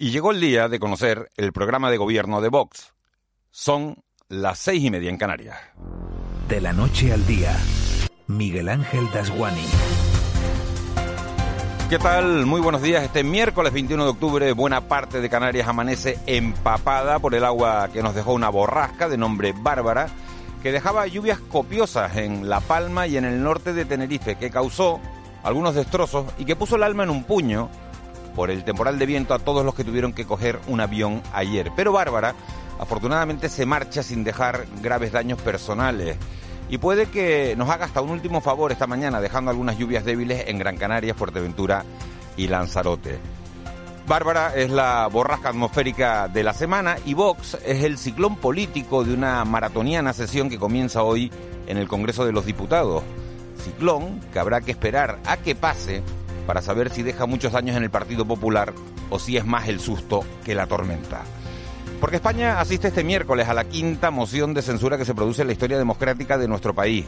Y llegó el día de conocer el programa de gobierno de Vox. Son las seis y media en Canarias. De la noche al día, Miguel Ángel Dasguani. ¿Qué tal? Muy buenos días. Este miércoles 21 de octubre, buena parte de Canarias amanece empapada por el agua que nos dejó una borrasca de nombre Bárbara, que dejaba lluvias copiosas en La Palma y en el norte de Tenerife, que causó algunos destrozos y que puso el alma en un puño por el temporal de viento a todos los que tuvieron que coger un avión ayer. Pero Bárbara, afortunadamente, se marcha sin dejar graves daños personales. Y puede que nos haga hasta un último favor esta mañana, dejando algunas lluvias débiles en Gran Canaria, Fuerteventura y Lanzarote. Bárbara es la borrasca atmosférica de la semana y Vox es el ciclón político de una maratoniana sesión que comienza hoy en el Congreso de los Diputados. Ciclón que habrá que esperar a que pase para saber si deja muchos daños en el Partido Popular o si es más el susto que la tormenta. Porque España asiste este miércoles a la quinta moción de censura que se produce en la historia democrática de nuestro país.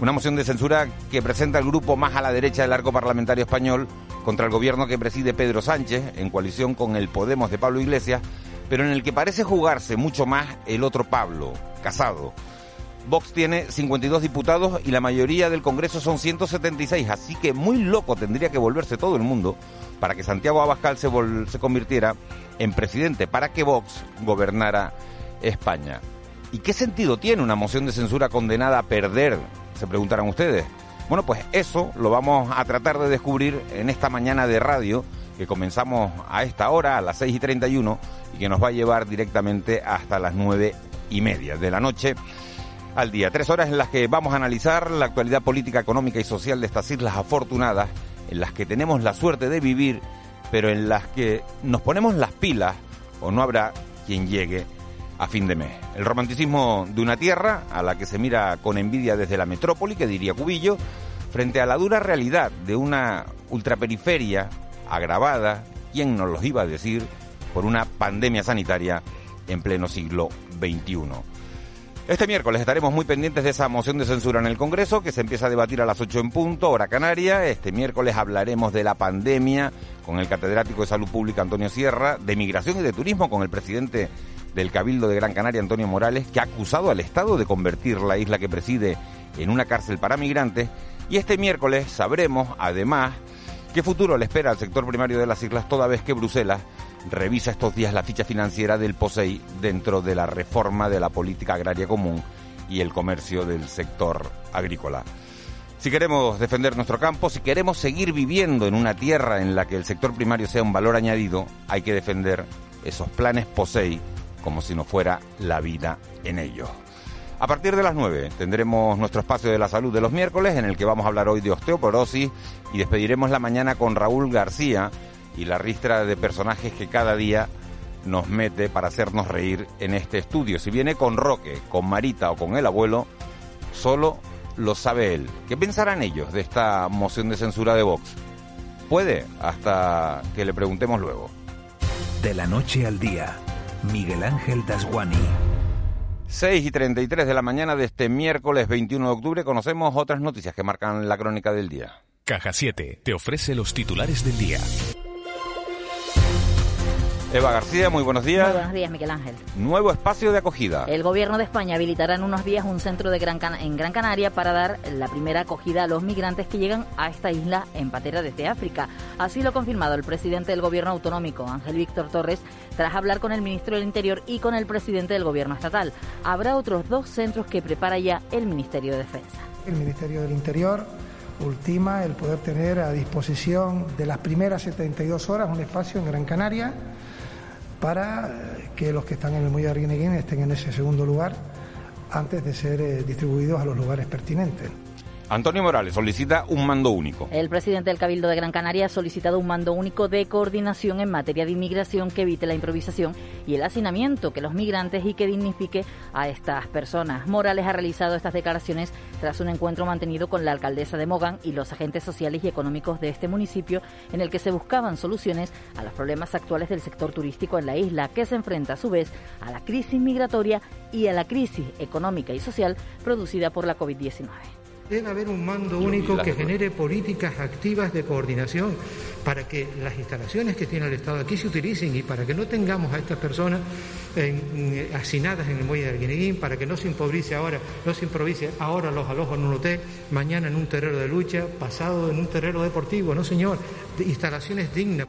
Una moción de censura que presenta el grupo más a la derecha del arco parlamentario español contra el gobierno que preside Pedro Sánchez, en coalición con el Podemos de Pablo Iglesias, pero en el que parece jugarse mucho más el otro Pablo, Casado. Vox tiene 52 diputados y la mayoría del Congreso son 176, así que muy loco tendría que volverse todo el mundo para que Santiago Abascal se, se convirtiera en presidente, para que Vox gobernara España. ¿Y qué sentido tiene una moción de censura condenada a perder? Se preguntarán ustedes. Bueno, pues eso lo vamos a tratar de descubrir en esta mañana de radio que comenzamos a esta hora, a las 6 y 31, y que nos va a llevar directamente hasta las 9 y media de la noche al día. Tres horas en las que vamos a analizar la actualidad política, económica y social de estas islas afortunadas, en las que tenemos la suerte de vivir, pero en las que nos ponemos las pilas o no habrá quien llegue a fin de mes. El romanticismo de una tierra a la que se mira con envidia desde la metrópoli, que diría Cubillo, frente a la dura realidad de una ultraperiferia agravada, ¿quién nos lo iba a decir?, por una pandemia sanitaria en pleno siglo XXI. Este miércoles estaremos muy pendientes de esa moción de censura en el Congreso que se empieza a debatir a las 8 en punto, hora canaria. Este miércoles hablaremos de la pandemia con el catedrático de Salud Pública Antonio Sierra, de migración y de turismo con el presidente del Cabildo de Gran Canaria Antonio Morales, que ha acusado al Estado de convertir la isla que preside en una cárcel para migrantes. Y este miércoles sabremos, además, qué futuro le espera al sector primario de las islas toda vez que Bruselas revisa estos días la ficha financiera del POSEI dentro de la reforma de la política agraria común y el comercio del sector agrícola. Si queremos defender nuestro campo, si queremos seguir viviendo en una tierra en la que el sector primario sea un valor añadido, hay que defender esos planes POSEI como si no fuera la vida en ellos. A partir de las 9 tendremos nuestro espacio de la salud de los miércoles en el que vamos a hablar hoy de osteoporosis y despediremos la mañana con Raúl García, y la ristra de personajes que cada día nos mete para hacernos reír en este estudio. Si viene con Roque, con Marita o con el abuelo, solo lo sabe él. ¿Qué pensarán ellos de esta moción de censura de Vox? Puede, hasta que le preguntemos luego. De la noche al día, Miguel Ángel Dasguani. 6 y 33 de la mañana de este miércoles 21 de octubre conocemos otras noticias que marcan la crónica del día. Caja 7 te ofrece los titulares del día. Eva García, muy buenos días. Muy buenos días, Miguel Ángel. Nuevo espacio de acogida. El gobierno de España habilitará en unos días un centro de Gran en Gran Canaria para dar la primera acogida a los migrantes que llegan a esta isla en patera desde África. Así lo ha confirmado el presidente del gobierno autonómico, Ángel Víctor Torres, tras hablar con el ministro del Interior y con el presidente del gobierno estatal. Habrá otros dos centros que prepara ya el Ministerio de Defensa. El Ministerio del Interior ultima el poder tener a disposición de las primeras 72 horas un espacio en Gran Canaria para que los que están en el Muelle de Arguineguín estén en ese segundo lugar antes de ser eh, distribuidos a los lugares pertinentes. Antonio Morales solicita un mando único. El presidente del Cabildo de Gran Canaria ha solicitado un mando único de coordinación en materia de inmigración que evite la improvisación y el hacinamiento que los migrantes y que dignifique a estas personas. Morales ha realizado estas declaraciones tras un encuentro mantenido con la alcaldesa de Mogán y los agentes sociales y económicos de este municipio en el que se buscaban soluciones a los problemas actuales del sector turístico en la isla, que se enfrenta a su vez a la crisis migratoria y a la crisis económica y social producida por la COVID-19. Debe haber un mando único que genere políticas activas de coordinación para que las instalaciones que tiene el Estado aquí se utilicen y para que no tengamos a estas personas en, hacinadas en el muelle de Arguineguín, para que no se improvise ahora, no se improvise ahora los alojos en un hotel, mañana en un terreno de lucha, pasado en un terreno deportivo, no señor, instalaciones dignas.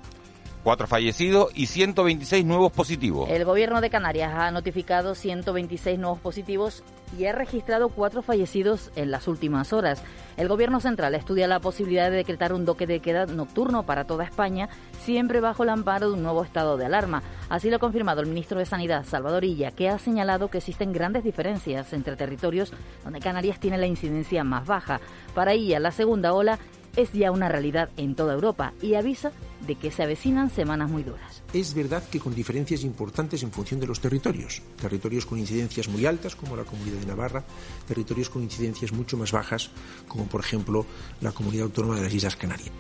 Cuatro fallecidos y 126 nuevos positivos. El gobierno de Canarias ha notificado 126 nuevos positivos y ha registrado cuatro fallecidos en las últimas horas. El gobierno central estudia la posibilidad de decretar un toque de queda nocturno para toda España, siempre bajo el amparo de un nuevo estado de alarma. Así lo ha confirmado el ministro de Sanidad, Salvador Illa, que ha señalado que existen grandes diferencias entre territorios donde Canarias tiene la incidencia más baja. Para Illa, la segunda ola es ya una realidad en toda Europa y avisa de que se avecinan semanas muy duras. Es verdad que con diferencias importantes en función de los territorios. Territorios con incidencias muy altas, como la Comunidad de Navarra, territorios con incidencias mucho más bajas, como por ejemplo la Comunidad Autónoma de las Islas Canarias.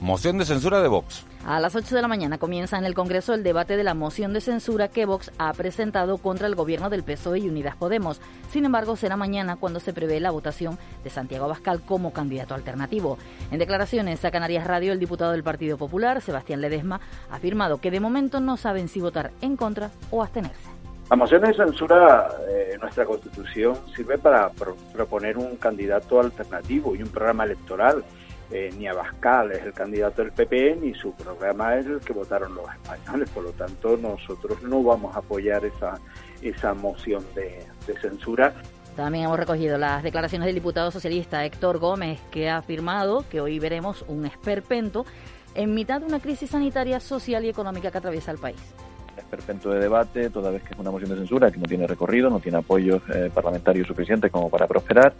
Moción de censura de Vox. A las 8 de la mañana comienza en el Congreso el debate de la moción de censura que Vox ha presentado contra el gobierno del PSOE y Unidas Podemos. Sin embargo, será mañana cuando se prevé la votación de Santiago Abascal como candidato alternativo. En declaraciones a Canarias Radio, el diputado del Partido Popular, Sebastián Ledesma, ha afirmado que de momento no saben si votar en contra o abstenerse. La moción de censura eh, en nuestra Constitución sirve para proponer un candidato alternativo y un programa electoral eh, ni Abascal es el candidato del PP ni su programa es el que votaron los españoles. Por lo tanto, nosotros no vamos a apoyar esa, esa moción de, de censura. También hemos recogido las declaraciones del diputado socialista Héctor Gómez, que ha afirmado que hoy veremos un esperpento en mitad de una crisis sanitaria, social y económica que atraviesa el país esperpento de debate, toda vez que es una moción de censura que no tiene recorrido, no tiene apoyo eh, parlamentario suficiente como para prosperar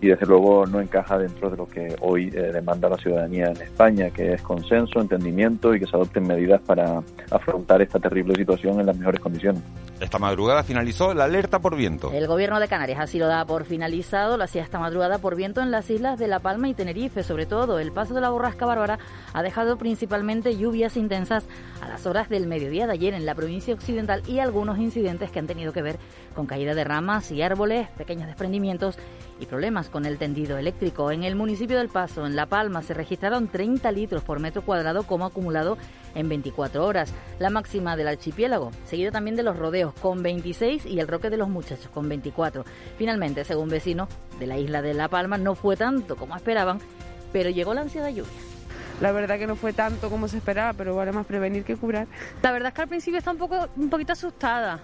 y desde luego no encaja dentro de lo que hoy eh, demanda la ciudadanía en España, que es consenso, entendimiento y que se adopten medidas para afrontar esta terrible situación en las mejores condiciones. Esta madrugada finalizó la alerta por viento. El gobierno de Canarias así lo da por finalizado, lo hacía esta madrugada por viento en las islas de La Palma y Tenerife, sobre todo el paso de la borrasca bárbara ha dejado principalmente lluvias intensas a las horas del mediodía de ayer en la provincia occidental y algunos incidentes que han tenido que ver con caída de ramas y árboles, pequeños desprendimientos y problemas con el tendido eléctrico. En el municipio del Paso, en La Palma, se registraron 30 litros por metro cuadrado como acumulado en 24 horas, la máxima del archipiélago, seguido también de los rodeos con 26 y el Roque de los Muchachos con 24. Finalmente, según vecinos de la isla de La Palma, no fue tanto como esperaban, pero llegó la ansiedad lluvia. La verdad que no fue tanto como se esperaba, pero vale más prevenir que curar. La verdad es que al principio está un poco un poquito asustada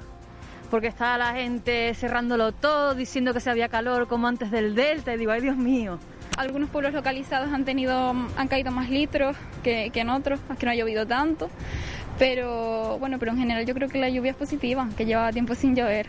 porque estaba la gente cerrándolo todo, diciendo que se había calor como antes del Delta, y digo, ay Dios mío. Algunos pueblos localizados han tenido, han caído más litros que, que en otros, que no ha llovido tanto, pero bueno, pero en general yo creo que la lluvia es positiva, que lleva tiempo sin llover.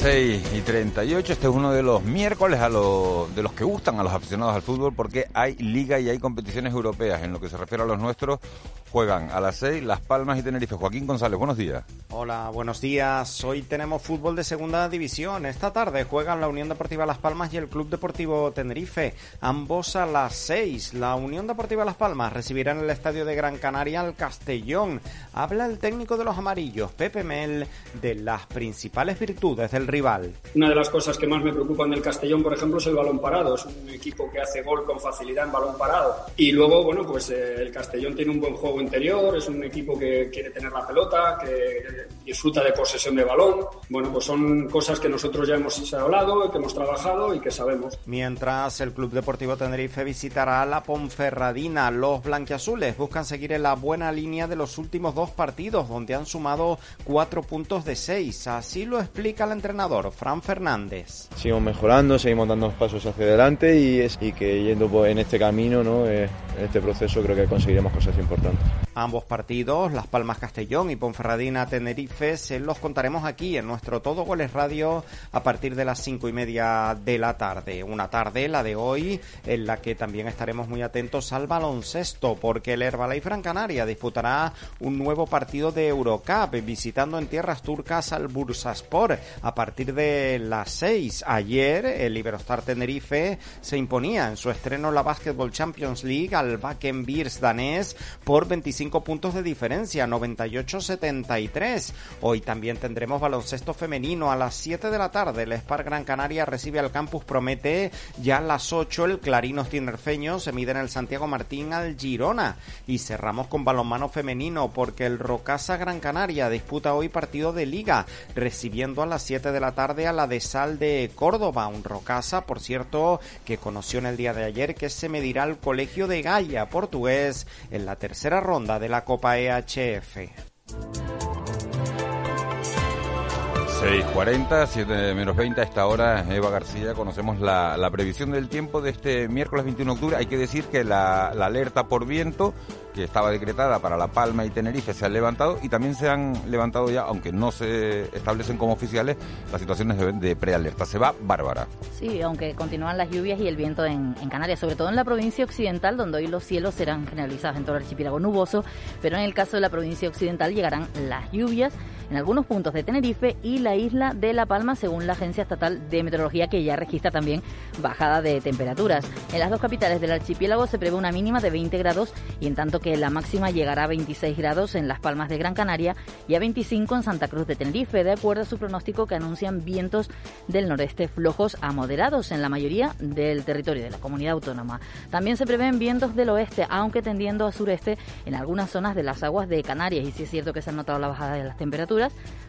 6 y 38, este es uno de los miércoles a los, de los que gustan a los aficionados al fútbol porque hay liga y hay competiciones europeas. En lo que se refiere a los nuestros, juegan a las 6 Las Palmas y Tenerife. Joaquín González, buenos días. Hola, buenos días. Hoy tenemos fútbol de segunda división. Esta tarde juegan la Unión Deportiva Las Palmas y el Club Deportivo Tenerife. Ambos a las 6. La Unión Deportiva Las Palmas recibirá en el estadio de Gran Canaria al Castellón. Habla el técnico de los amarillos, Pepe Mel, de las principales virtudes del rival. Una de las cosas que más me preocupan del Castellón, por ejemplo, es el balón parado. Es un equipo que hace gol con facilidad en balón parado. Y luego, bueno, pues eh, el Castellón tiene un buen juego interior, es un equipo que quiere tener la pelota, que disfruta de posesión de balón. Bueno, pues son cosas que nosotros ya hemos hablado, que hemos trabajado y que sabemos. Mientras el Club Deportivo Tenerife visitará a la Ponferradina, los blanquiazules buscan seguir en la buena línea de los últimos dos partidos, donde han sumado cuatro puntos de seis. Así lo explica el entrenador, Fran Fernández. Seguimos mejorando, seguimos dando pasos hacia adelante y, es, y que yendo pues, en este camino, ¿no? Eh, en este proceso, creo que conseguiremos cosas importantes. Ambos partidos, Las Palmas Castellón y Ponferradina Tenerife, se los contaremos aquí en nuestro Todo Goles Radio a partir de las cinco y media de la tarde. Una tarde, la de hoy, en la que también estaremos muy atentos al baloncesto, porque el Herbalife Gran Canaria disputará un nuevo partido de Eurocup, visitando en tierras turcas al Bursaspor a partir de las seis. Ayer, el Iberostar Tenerife se imponía en su estreno la Basketball Champions League al Bakken Beers danés por 25 puntos de diferencia, 98-73. Hoy también tendremos baloncesto femenino a las 7 de la tarde. El Spar Gran Canaria recibe al Campus Promete. Ya a las 8 el Clarinos Tinerfeño se mide en el Santiago Martín al Girona. Y cerramos con balonmano femenino porque el Rocasa Gran Canaria disputa hoy partido de liga, recibiendo a las 7 de la tarde a la de Sal de Córdoba. Un Rocasa, por cierto, que conoció en el día de ayer que se medirá al Colegio de Gaia portugués en la tercera ronda de la Copa EHF. 6.40, 7 menos 20 a esta hora, Eva García, conocemos la, la, previsión del tiempo de este miércoles 21 de octubre. Hay que decir que la, alerta por viento que estaba decretada para La Palma y Tenerife se han levantado y también se han levantado ya, aunque no se establecen como oficiales, las situaciones de, de prealerta. Se va Bárbara. Sí, aunque continúan las lluvias y el viento en, en, Canarias, sobre todo en la provincia occidental, donde hoy los cielos serán generalizados en todo el archipiélago nuboso, pero en el caso de la provincia occidental llegarán las lluvias en algunos puntos de Tenerife y la isla de La Palma, según la Agencia Estatal de Meteorología, que ya registra también bajada de temperaturas. En las dos capitales del archipiélago se prevé una mínima de 20 grados y en tanto que la máxima llegará a 26 grados en Las Palmas de Gran Canaria y a 25 en Santa Cruz de Tenerife, de acuerdo a su pronóstico que anuncian vientos del noreste flojos a moderados en la mayoría del territorio de la comunidad autónoma. También se prevén vientos del oeste, aunque tendiendo a sureste en algunas zonas de las aguas de Canarias. Y sí es cierto que se ha notado la bajada de las temperaturas,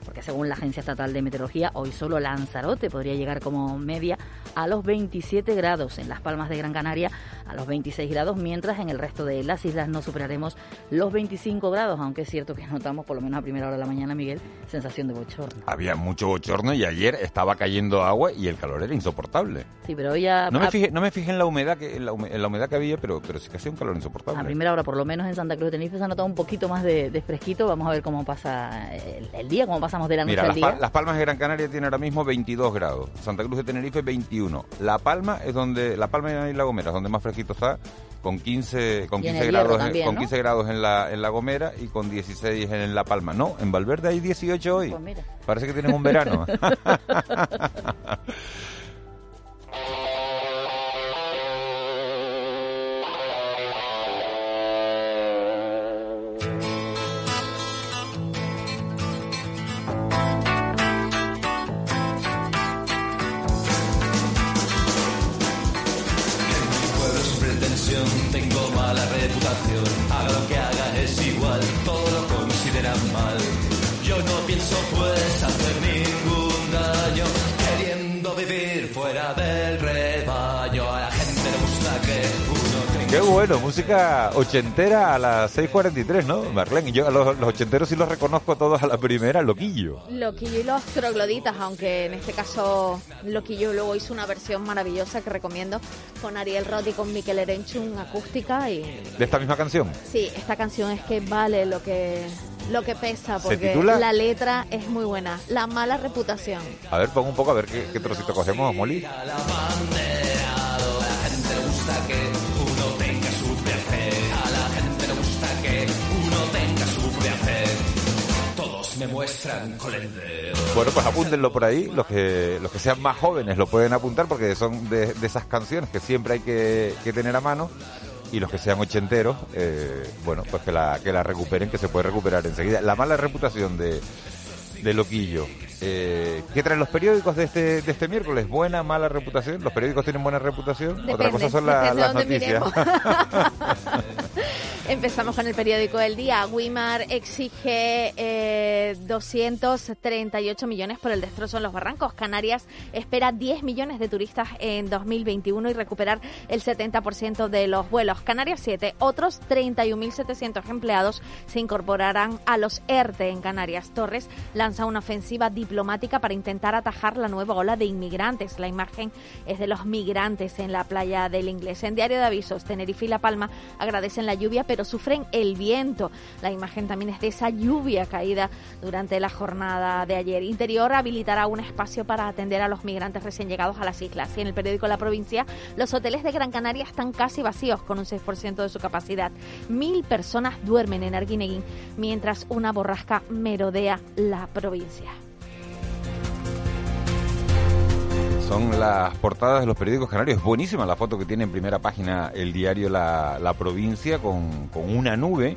porque según la Agencia Estatal de Meteorología, hoy solo Lanzarote podría llegar como media a los 27 grados en las Palmas de Gran Canaria, a los 26 grados, mientras en el resto de las islas no superaremos los 25 grados, aunque es cierto que notamos por lo menos a primera hora de la mañana, Miguel, sensación de bochorno. Había mucho bochorno y ayer estaba cayendo agua y el calor era insoportable. Sí, pero hoy ya... No me fijé, no me fijé en la humedad que en la, humedad, en la humedad que había, pero, pero sí que hacía un calor insoportable. A primera hora, por lo menos en Santa Cruz de Tenerife, se ha notado un poquito más de, de fresquito. Vamos a ver cómo pasa el, el día, cómo pasamos de la noche Mira, al día. Las Palmas de Gran Canaria tiene ahora mismo 22 grados, Santa Cruz de Tenerife 21. La Palma es donde La Palma y La Gomera es donde más fresquito está, con 15 con Y en 15 el Hierro grados en- también, con ¿no? 15 grados en la en La Gomera y con 16 en La Palma. No, en Valverde hay 18 hoy. Pues mira. Parece que tienes un verano. bueno, música ochentera a las 6.43, ¿no, Marlene? Yo a los, los ochenteros sí los reconozco todos a la primera, loquillo. Loquillo y los trogloditas, aunque en este caso Loquillo luego hizo una versión maravillosa que recomiendo con Ariel Roth y con Miquel Erenchun acústica y De esta misma canción. sí, esta canción es que vale lo que lo que pesa ¿Se porque la letra es muy buena. La mala reputación. A ver, pon un poco a ver qué, qué trocito cogemos, Molly. La gente me muestran con el dedo. Bueno, pues apúntenlo por ahí. Los que, los que sean más jóvenes lo pueden apuntar porque son de, esas canciones que siempre hay que, que tener a mano. Y los que sean ochenteros, eh, bueno, pues que la, que la recuperen, que se puede recuperar enseguida. La mala reputación de, de Loquillo. Eh, ¿Qué traen los periódicos de este, de este miércoles? ¿Buena, mala reputación? ¿Los periódicos tienen buena reputación? Otra cosa son la- las noticias. Empezamos con el periódico El Día. Wimar exige eh, 238 millones por el destrozo en los barrancos. Canarias espera 10 millones de turistas en 2021 y recuperar el 70% de los vuelos. Canarias 7. Otros 31.700 empleados se incorporarán a los ERTE en Canarias. Torres lanza una ofensiva diplomática para intentar atajar la nueva ola de inmigrantes. La imagen es de los migrantes en la playa del Inglés. En Diario de Avisos, Tenerife y La Palma agradecen la lluvia, pero sufren el viento. La imagen también es de esa lluvia caída durante la jornada de ayer. Interior habilitará un espacio para atender a los migrantes recién llegados a las islas. Y en el periódico La Provincia, los hoteles de Gran Canaria están casi vacíos, con un 6% de su capacidad. Mil personas duermen en Arguineguín, mientras una borrasca merodea la provincia. Son las portadas de los periódicos canarios. Buenísima la foto que tiene en primera página el diario La, La Provincia con, con una nube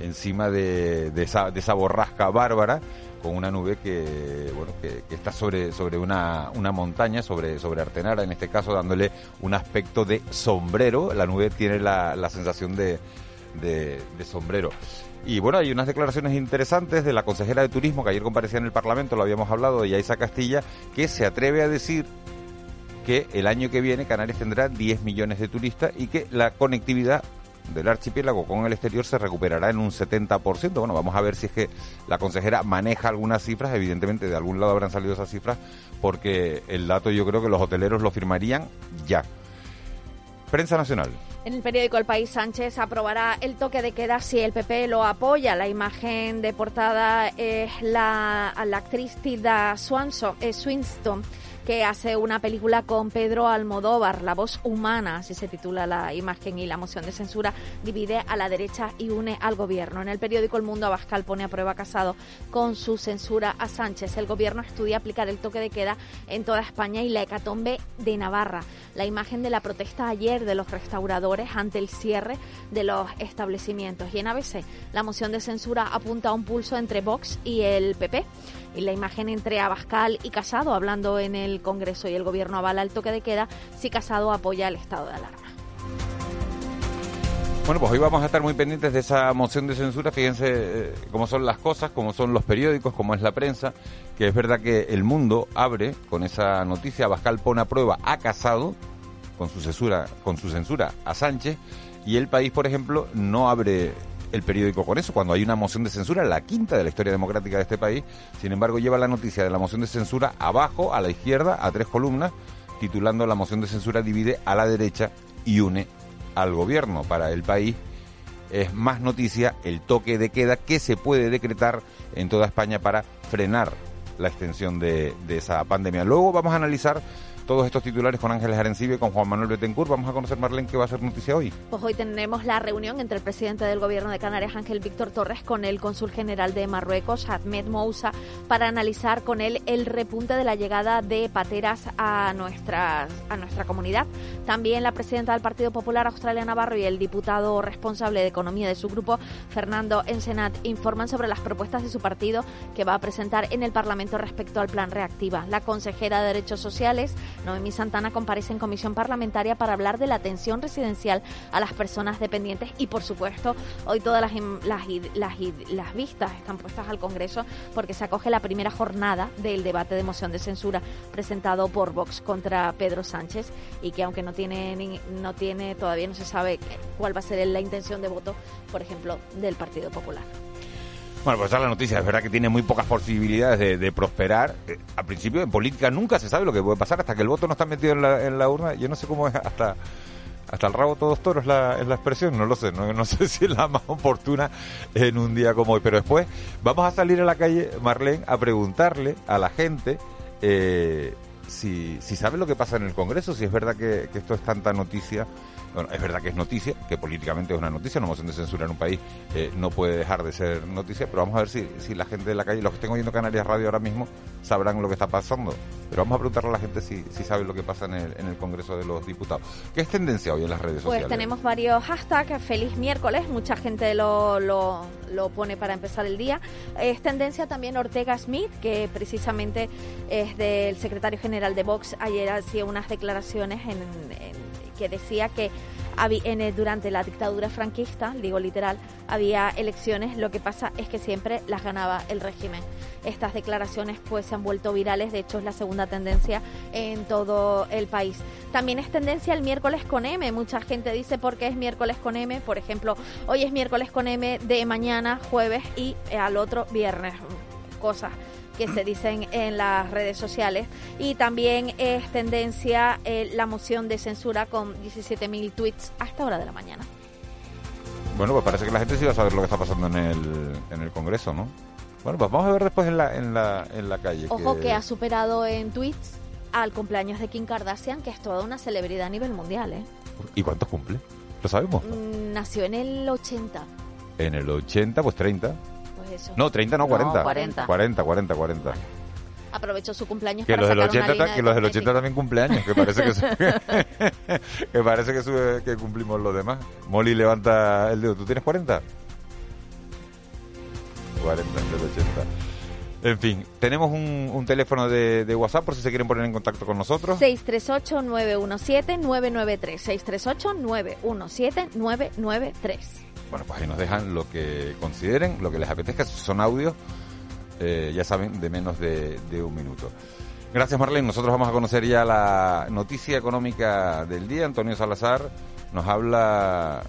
encima de, de esa, de esa borrasca bárbara, con una nube que, bueno, que, que está sobre, sobre una, una montaña, sobre, sobre Artenara, en este caso dándole un aspecto de sombrero. La nube tiene la, la sensación de, de, sombrero. Y bueno, hay unas declaraciones interesantes de la consejera de Turismo que ayer comparecía en el Parlamento, lo habíamos hablado, de Yaisa Castilla, que se atreve a decir que el año que viene Canarias tendrá 10 millones de turistas y que la conectividad del archipiélago con el exterior se recuperará en un 70%. Bueno, vamos a ver si es que la consejera maneja algunas cifras, evidentemente de algún lado habrán salido esas cifras, porque el dato yo creo que los hoteleros lo firmarían ya. Prensa Nacional. En el periódico El País, Sánchez aprobará el toque de queda si el PP lo apoya. La imagen de portada es la, la actriz Tilda Swanson, eh, Swinston que hace una película con Pedro Almodóvar, La voz humana, así se titula la imagen, y la moción de censura divide a la derecha y une al gobierno. En el periódico El Mundo, Abascal pone a prueba Casado con su censura a Sánchez. El gobierno estudia aplicar el toque de queda en toda España y la hecatombe de Navarra. La imagen de la protesta ayer de los restauradores ante el cierre de los establecimientos. Y en ABC, la moción de censura apunta a un pulso entre Vox y el PP. Y la imagen entre Abascal y Casado hablando en el Congreso y el Gobierno avala el toque de queda si Casado apoya el estado de alarma. Bueno, pues hoy vamos a estar muy pendientes de esa moción de censura. Fíjense eh, cómo son las cosas, cómo son los periódicos, cómo es la prensa, que es verdad que el mundo abre con esa noticia. Abascal pone a prueba a Casado con su censura, con su censura a Sánchez y el país, por ejemplo, no abre el periódico con eso, cuando hay una moción de censura, la quinta de la historia democrática de este país, sin embargo lleva la noticia de la moción de censura abajo, a la izquierda, a tres columnas, titulando la moción de censura divide a la derecha y une al gobierno. Para el país es más noticia el toque de queda que se puede decretar en toda España para frenar la extensión de, de esa pandemia. Luego vamos a analizar todos estos titulares con Ángeles Arencibe y con Juan Manuel Betancourt. Vamos a conocer, Marlene, qué va a ser noticia hoy. Pues hoy tendremos la reunión entre el presidente del Gobierno de Canarias, Ángel Víctor Torres, con el cónsul general de Marruecos, Ahmed Moussa, para analizar con él el repunte de la llegada de pateras a nuestra, a nuestra comunidad. También la presidenta del Partido Popular, Australia Navarro, y el diputado responsable de Economía de su grupo, Fernando Ensenat, informan sobre las propuestas de su partido que va a presentar en el Parlamento respecto al plan Reactiva. La consejera de Derechos Sociales, Noemí Santana comparece en comisión parlamentaria para hablar de la atención residencial a las personas dependientes y, por supuesto, hoy todas las, las, las, las vistas están puestas al Congreso porque se acoge la primera jornada del debate de moción de censura presentado por Vox contra Pedro Sánchez y que aunque no tiene, no tiene todavía no se sabe cuál va a ser la intención de voto, por ejemplo, del Partido Popular. Bueno, pues esa es la noticia. Es verdad que tiene muy pocas posibilidades de, prosperar. Eh, al principio, en política nunca se sabe lo que puede pasar hasta que el voto no está metido en la, en la urna. Yo no sé cómo es hasta hasta el rabo todos toros la, es la expresión, no lo sé, no, no, sé si es la más oportuna en un día como hoy, pero después vamos a salir a la calle, Marlene, a preguntarle a la gente eh, si, si sabe lo que pasa en el Congreso, si es verdad que esto es tanta noticia Bueno, es verdad que es noticia, que políticamente es una noticia, una moción de censura en un país eh, no puede dejar de ser noticia, pero vamos a ver si, si la gente de la calle, los que estén oyendo Canarias Radio ahora mismo, sabrán lo que está pasando. Pero vamos a preguntarle a la gente si, si sabe lo que pasa en el, en el Congreso de los Diputados. ¿Qué es tendencia hoy en las redes Pues sociales? tenemos varios hashtags. Feliz miércoles, mucha gente lo, lo, lo pone para empezar el día. Es tendencia también Ortega Smith, que precisamente es del secretario general de Vox. Ayer hacía unas declaraciones en, en- que decía que el- durante la dictadura franquista, digo literal, había elecciones, lo que pasa es que siempre las ganaba el régimen. Estas declaraciones pues se han vuelto virales, de hecho es la segunda tendencia en todo el país. También es tendencia el miércoles con M, mucha gente dice por qué es miércoles con M, por ejemplo, hoy es miércoles con M de mañana, jueves y eh, al otro viernes, cosas que se dicen en las redes sociales. Y también es tendencia eh, la moción de censura con 17.000 tweets a esta hora de la mañana. Bueno, pues parece que la gente sí va a saber lo que está pasando en el, en el Congreso, ¿no? Bueno, pues vamos a ver después en la, en la, en la calle. Ojo que ha superado en tweets al cumpleaños de Kim Kardashian, que es toda una celebridad a nivel mundial. ¿eh? ¿Y cuántos cumple? Lo sabemos. Mm, Nació en el 80. En el 80, pues 30. Pues eso. No, 30 no, No, 40. 40. 40, 40, 40. Aprovechó su cumpleaños Que para los del sacar 80, una línea ta- de que los del 80 cosméticos. también cumpleaños, que parece que, que parece que, sube- que cumplimos los demás. Molly levanta el dedo. ¿Tú tienes 40? 40 del 80. En fin, tenemos un, un teléfono de, de WhatsApp por si se quieren poner en contacto con nosotros. 638-917-993. 638-917-993. Bueno, pues ahí nos dejan lo que consideren, lo que les apetezca. Son audios, eh, ya saben, de menos de un minuto. Gracias, Marlene. Nosotros vamos a conocer ya la noticia económica del día. Antonio Salazar nos habla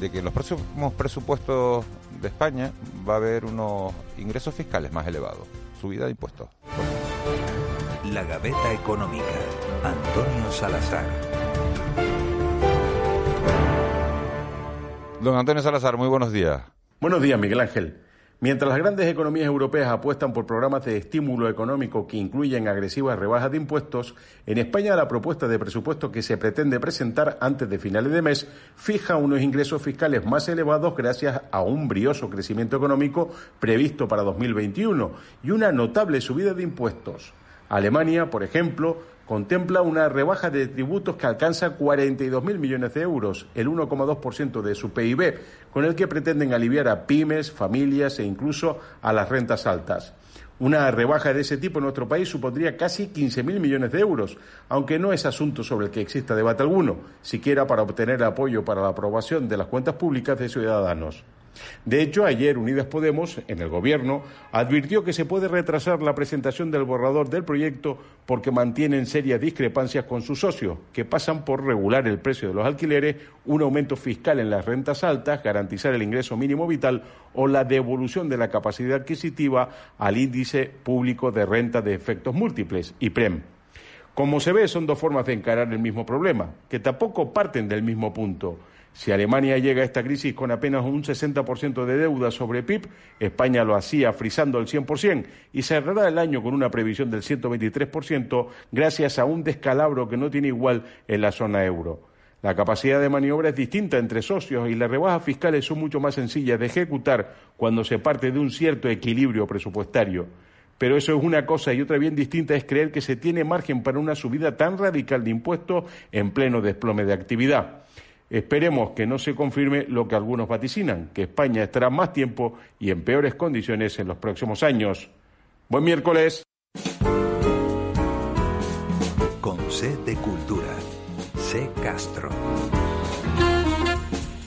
de que en los próximos presupuestos de España va a haber unos ingresos fiscales más elevados, subida de impuestos. La Gaveta Económica. Antonio Salazar. Don Antonio Salazar, muy buenos días. Buenos días, Miguel Ángel. Mientras las grandes economías europeas apuestan por programas de estímulo económico que incluyen agresivas rebajas de impuestos, en España la propuesta de presupuesto que se pretende presentar antes de finales de mes fija unos ingresos fiscales más elevados gracias a un brioso crecimiento económico previsto para 2021 y una notable subida de impuestos. Alemania, por ejemplo, contempla una rebaja de tributos que alcanza 42.000 millones de euros, el 1,2% de su PIB, con el que pretenden aliviar a pymes, familias e incluso a las rentas altas. Una rebaja de ese tipo en nuestro país supondría casi 15.000 millones de euros, aunque no es asunto sobre el que exista debate alguno, siquiera para obtener apoyo para la aprobación de las cuentas públicas de ciudadanos. De hecho, ayer Unidas Podemos, en el Gobierno, advirtió que se puede retrasar la presentación del borrador del proyecto porque mantienen serias discrepancias con sus socios, que pasan por regular el precio de los alquileres, un aumento fiscal en las rentas altas, garantizar el ingreso mínimo vital o la devolución de la capacidad adquisitiva al índice público de renta de efectos múltiples, IPREM. Como se ve, son dos formas de encarar el mismo problema, que tampoco parten del mismo punto. Si Alemania llega a esta crisis con apenas un 60% de deuda sobre PIB, España lo hacía frisando el 100% y cerrará el año con una previsión del 123% gracias a un descalabro que no tiene igual en la zona euro. La capacidad de maniobra es distinta entre socios y las rebajas fiscales son mucho más sencillas de ejecutar cuando se parte de un cierto equilibrio presupuestario. Pero eso es una cosa y otra bien distinta es creer que se tiene margen para una subida tan radical de impuestos en pleno desplome de actividad. Esperemos que no se confirme lo que algunos vaticinan, que España estará más tiempo y en peores condiciones en los próximos años. Buen miércoles. Con C de Cultura. C Castro.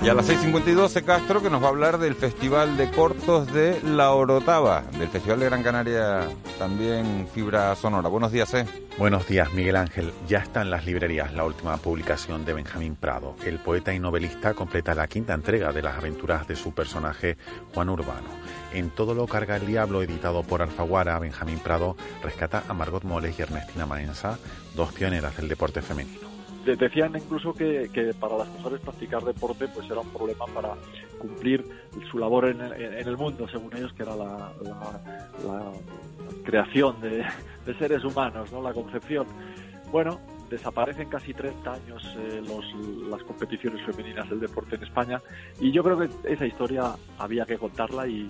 Y a las 6.52 C. Castro que nos va a hablar del Festival de Cortos de La Orotava, del Festival de Gran Canaria, también Fibra Sonora. Buenos días, C. Buenos días, Miguel Ángel. Ya está en las librerías la última publicación de Benjamín Prado. El poeta y novelista completa la quinta entrega de las aventuras de su personaje Juan Urbano. En Todo lo carga el diablo, editado por Alfaguara, Benjamín Prado rescata a Margot Moles y Ernestina Maenza, dos pioneras del deporte femenino. De- Decían incluso que, que para las mujeres practicar deporte pues era un problema para cumplir su labor en, en- en el mundo, según ellos, que era la, la- la creación de, de seres humanos, no la concepción. Bueno, desaparecen casi 30 años eh, los, las competiciones femeninas del deporte en España y yo creo que esa historia había que contarla y,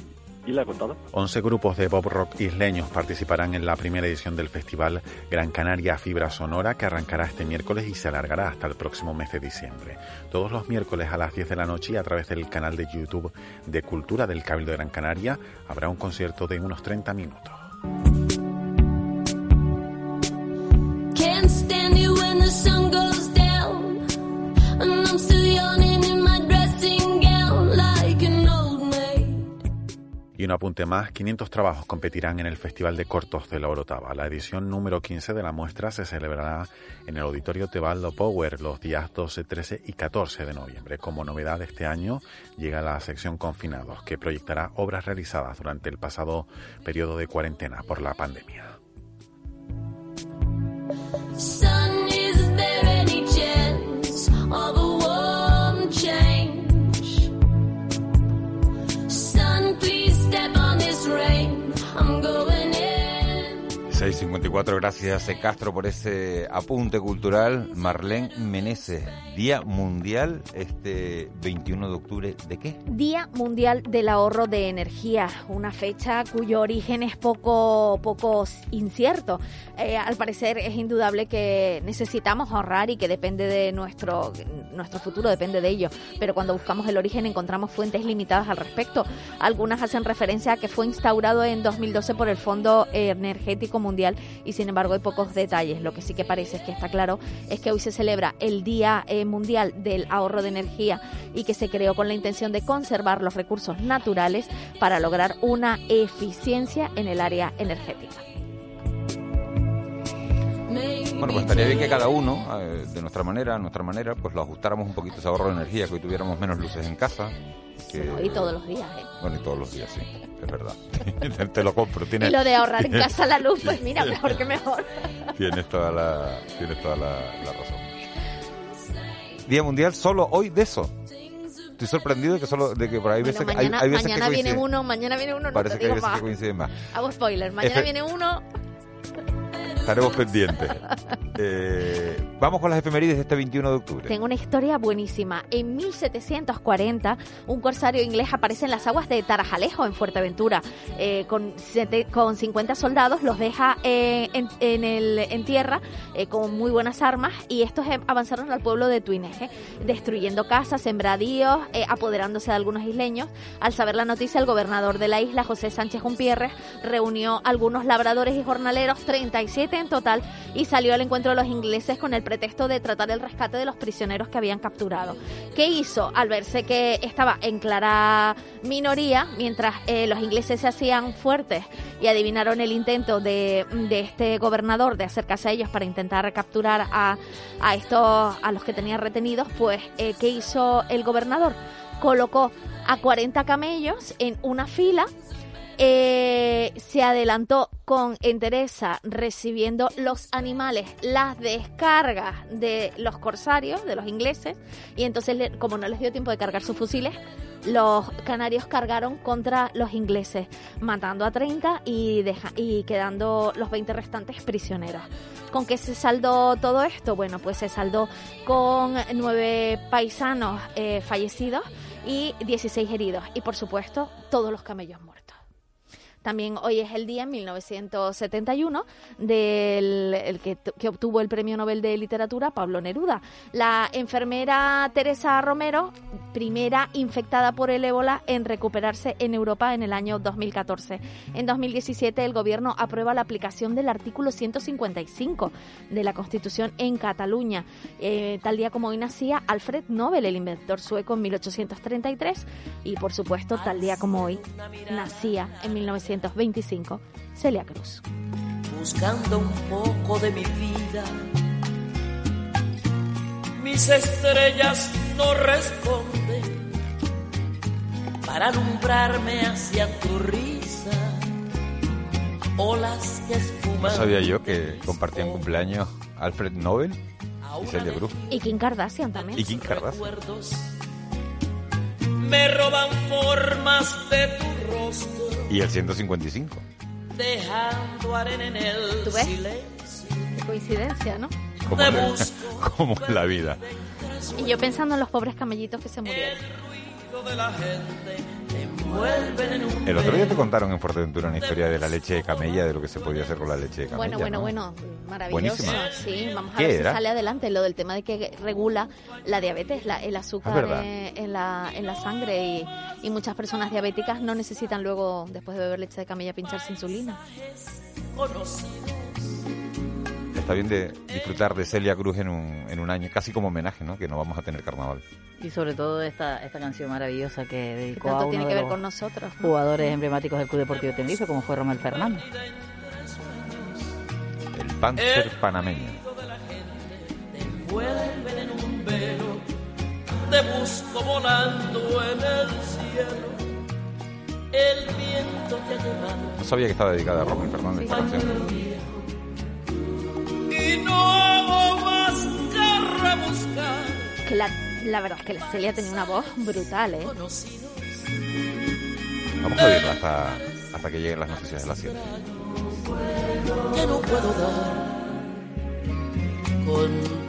y la he contado. 11 grupos de pop rock isleños participarán en la primera edición del festival Gran Canaria Fibra Sonora que arrancará este miércoles y se alargará hasta el próximo mes de diciembre. Todos los miércoles a las 10 de la noche y a través del canal de YouTube de Cultura del Cabildo de Gran Canaria habrá un concierto de unos 30 minutos. Can't stand it when the sun goes down. And I'm still Y un apunte más, 500 trabajos competirán en el Festival de Cortos de la Orotava. La edición número 15 de la muestra se celebrará en el Auditorio Tebaldo Power los días 12, 13 y 14 de noviembre. Como novedad de este año llega la sección Confinados, que proyectará obras realizadas durante el pasado periodo de cuarentena por la pandemia. 6.54, gracias eh, Castro por ese apunte cultural. Marlene Meneses, Día Mundial, este 21 de octubre, ¿de qué? Día Mundial del Ahorro de Energía, una fecha cuyo origen es poco, poco incierto. Eh, al parecer es indudable que necesitamos ahorrar y que depende de nuestro, nuestro futuro, depende de ello. Pero cuando buscamos el origen encontramos fuentes limitadas al respecto. Algunas hacen referencia a que fue instaurado en 2012 por el Fondo Energético Mundial y sin embargo hay pocos detalles. Lo que sí que parece es que está claro es que hoy se celebra el Día eh, Mundial del Ahorro de Energía y que se creó con la intención de conservar los recursos naturales para lograr una eficiencia en el área energética. Bueno, pues estaría bien que cada uno, eh, de nuestra manera, a nuestra manera, pues lo ajustáramos un poquito ese ahorro de energía, que hoy tuviéramos menos luces en casa. que- Y todos los días, ¿eh? Bueno, y todos los días, sí, es verdad. Te- Te lo compro. Tiene, Y lo de ahorrar en casa la luz, pues mira, mejor que mejor. Tienes toda la, tienes toda la, la razón. Día Mundial solo hoy de eso. Estoy sorprendido de que solo de que por ahí Bueno, veces que- hay, mañana hay veces mañana que viene uno, mañana viene uno, no Parece te que hay digo veces que más. coinciden más. Hago spoiler, mañana Efe- viene uno. Estaremos pendientes. Eh, vamos con las efemérides de este 21 de octubre. Tengo una historia buenísima. En 1740, un corsario inglés aparece en las aguas de Tarajalejo, en Fuerteventura, eh, con, sete- con 50 soldados, los deja eh, en, en el, en tierra eh, con muy buenas armas y estos avanzaron al pueblo de Tuineje, destruyendo casas, sembradíos, apoderándose de algunos isleños. Al saber la noticia, el gobernador de la isla, José Sánchez Jumpierres, reunió algunos labradores y jornaleros, 37 en total, y salió al encuentro de los ingleses con el pretexto de tratar el rescate de los prisioneros que habían capturado. ¿Qué hizo? Al verse que estaba en clara minoría, mientras eh, los ingleses se hacían fuertes y adivinaron el intento de, este gobernador de acercarse a ellos para intentar capturar a, a estos, a los que tenía retenidos, pues, eh, ¿qué hizo el gobernador? Colocó a 40 camellos en una fila eh, se adelantó con entereza recibiendo los animales, las descargas de los corsarios, de los ingleses, y entonces como no les dio tiempo de cargar sus fusiles, los canarios cargaron contra los ingleses, matando a 30 y, deja- y quedando los 20 restantes prisioneros. ¿Con qué se saldó todo esto? Bueno, pues se saldó con nueve paisanos eh, fallecidos y 16 heridos. Y por supuesto, todos los camellos muertos. También hoy es el día, en 1971, del el que, que obtuvo el Premio Nobel de Literatura Pablo Neruda. La enfermera Teresa Romero, primera infectada por el ébola en recuperarse en Europa en el año 2014. En 2017 el gobierno aprueba la aplicación del artículo 155 de la Constitución en Cataluña. Eh, tal día como hoy nacía Alfred Nobel, el inventor sueco en 1833 y por supuesto tal día como hoy nacía en 1925 Celia Cruz. buscando un poco de mi vida. Mis estrellas no responden para alumbrarme hacia tu risa. Olas que No esfuman. sabía yo que compartían cumpleaños Alfred Nobel y Celia Cruz. Y Kim Kardashian también. Y Kim Kardashian. Me roban formas de tu rostro, Y el 155. dejando arena en el ¿Tú ves? silencio. Qué coincidencia, ¿no? como, en la- como en la vida. Y yo pensando en los pobres camellitos que se murieron. El otro día te contaron en Fuerteventura una historia de la leche de camella, de lo que se podía hacer con la leche de camella. Bueno, bueno, ¿no? bueno, maravilloso. Buenísima. Sí, vamos a ¿Qué ver si era? sale adelante lo del tema de que regula la diabetes, la- el azúcar verdad. eh, en, la, en la sangre y, y muchas personas diabéticas no necesitan luego, después de beber leche de camella, pincharse insulina. Está bien de disfrutar de Celia Cruz en un, en un año, casi como homenaje, ¿no? Que no vamos a tener carnaval. Y sobre todo esta, esta canción maravillosa que dedicó a tanto uno tiene de que ver los con nosotros. ¿no? jugadores emblemáticos del Club Deportivo Tenerife, como fue Romel Fernández. El Panzer panameño. te envuelven en un velo. Te busco volando en el cielo. El viento te ha llevado. No sabía que estaba dedicada a Romel Fernández esta canción. Y no hago más que rebuscar. Que la, la verdad es que la Celia tenía una voz brutal, ¿eh? Vamos a oírla hasta, hasta que lleguen las noticias de las 7. que no puedo dar contigo.